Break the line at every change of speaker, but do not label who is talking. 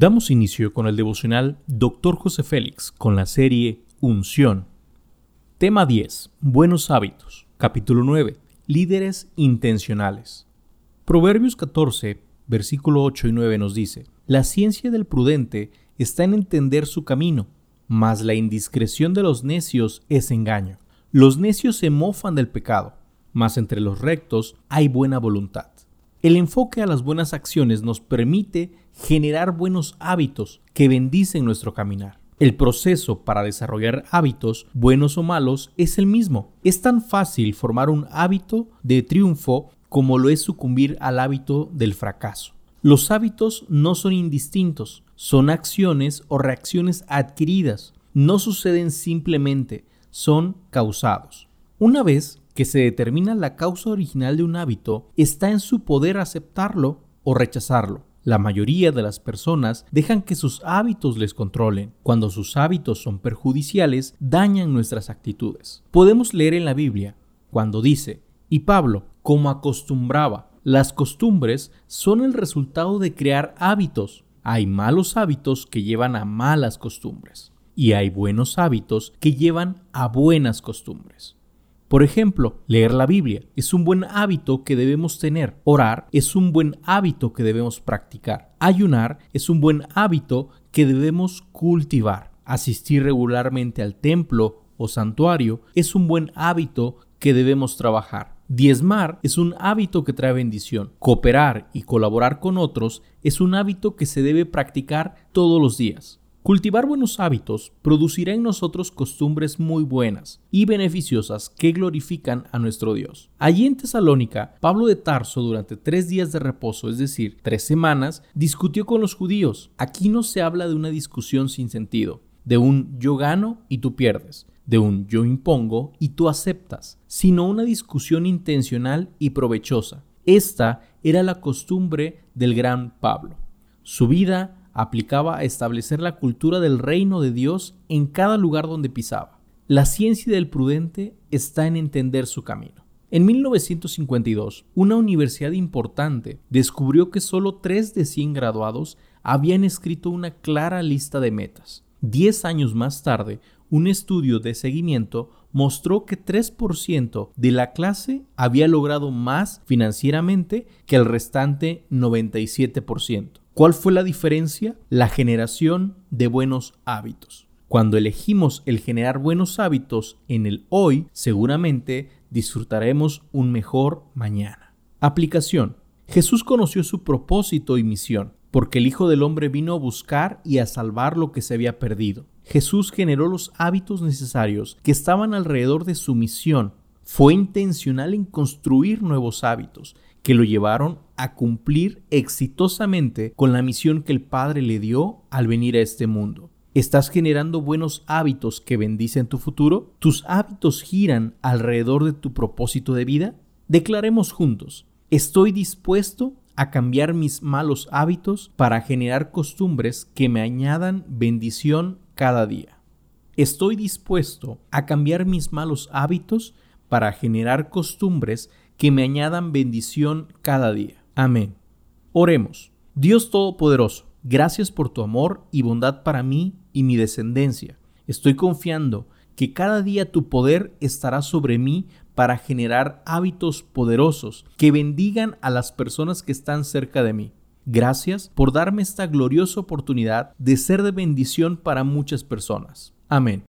Damos inicio con el devocional Dr. José Félix con la serie Unción. Tema 10. Buenos hábitos. Capítulo 9. Líderes intencionales. Proverbios 14, versículo 8 y 9 nos dice, La ciencia del prudente está en entender su camino, mas la indiscreción de los necios es engaño. Los necios se mofan del pecado, mas entre los rectos hay buena voluntad. El enfoque a las buenas acciones nos permite generar buenos hábitos que bendicen nuestro caminar. El proceso para desarrollar hábitos, buenos o malos, es el mismo. Es tan fácil formar un hábito de triunfo como lo es sucumbir al hábito del fracaso. Los hábitos no son indistintos, son acciones o reacciones adquiridas. No suceden simplemente, son causados. Una vez que se determina la causa original de un hábito, está en su poder aceptarlo o rechazarlo. La mayoría de las personas dejan que sus hábitos les controlen. Cuando sus hábitos son perjudiciales, dañan nuestras actitudes. Podemos leer en la Biblia cuando dice, y Pablo, como acostumbraba, las costumbres son el resultado de crear hábitos. Hay malos hábitos que llevan a malas costumbres y hay buenos hábitos que llevan a buenas costumbres. Por ejemplo, leer la Biblia es un buen hábito que debemos tener. Orar es un buen hábito que debemos practicar. Ayunar es un buen hábito que debemos cultivar. Asistir regularmente al templo o santuario es un buen hábito que debemos trabajar. Diezmar es un hábito que trae bendición. Cooperar y colaborar con otros es un hábito que se debe practicar todos los días. Cultivar buenos hábitos producirá en nosotros costumbres muy buenas y beneficiosas que glorifican a nuestro Dios. Allí en Tesalónica, Pablo de Tarso durante tres días de reposo, es decir, tres semanas, discutió con los judíos. Aquí no se habla de una discusión sin sentido, de un yo gano y tú pierdes, de un yo impongo y tú aceptas, sino una discusión intencional y provechosa. Esta era la costumbre del gran Pablo. Su vida aplicaba a establecer la cultura del reino de Dios en cada lugar donde pisaba. La ciencia del prudente está en entender su camino. En 1952, una universidad importante descubrió que solo 3 de 100 graduados habían escrito una clara lista de metas. Diez años más tarde, un estudio de seguimiento mostró que 3% de la clase había logrado más financieramente que el restante 97%. ¿Cuál fue la diferencia? La generación de buenos hábitos. Cuando elegimos el generar buenos hábitos en el hoy, seguramente disfrutaremos un mejor mañana. Aplicación. Jesús conoció su propósito y misión, porque el Hijo del Hombre vino a buscar y a salvar lo que se había perdido. Jesús generó los hábitos necesarios que estaban alrededor de su misión. Fue intencional en construir nuevos hábitos que lo llevaron a cumplir exitosamente con la misión que el Padre le dio al venir a este mundo. ¿Estás generando buenos hábitos que bendicen tu futuro? ¿Tus hábitos giran alrededor de tu propósito de vida? Declaremos juntos, estoy dispuesto a cambiar mis malos hábitos para generar costumbres que me añadan bendición cada día. Estoy dispuesto a cambiar mis malos hábitos para generar costumbres que me añadan bendición cada día. Amén. Oremos. Dios Todopoderoso, gracias por tu amor y bondad para mí y mi descendencia. Estoy confiando que cada día tu poder estará sobre mí para generar hábitos poderosos que bendigan a las personas que están cerca de mí. Gracias por darme esta gloriosa oportunidad de ser de bendición para muchas personas. Amén.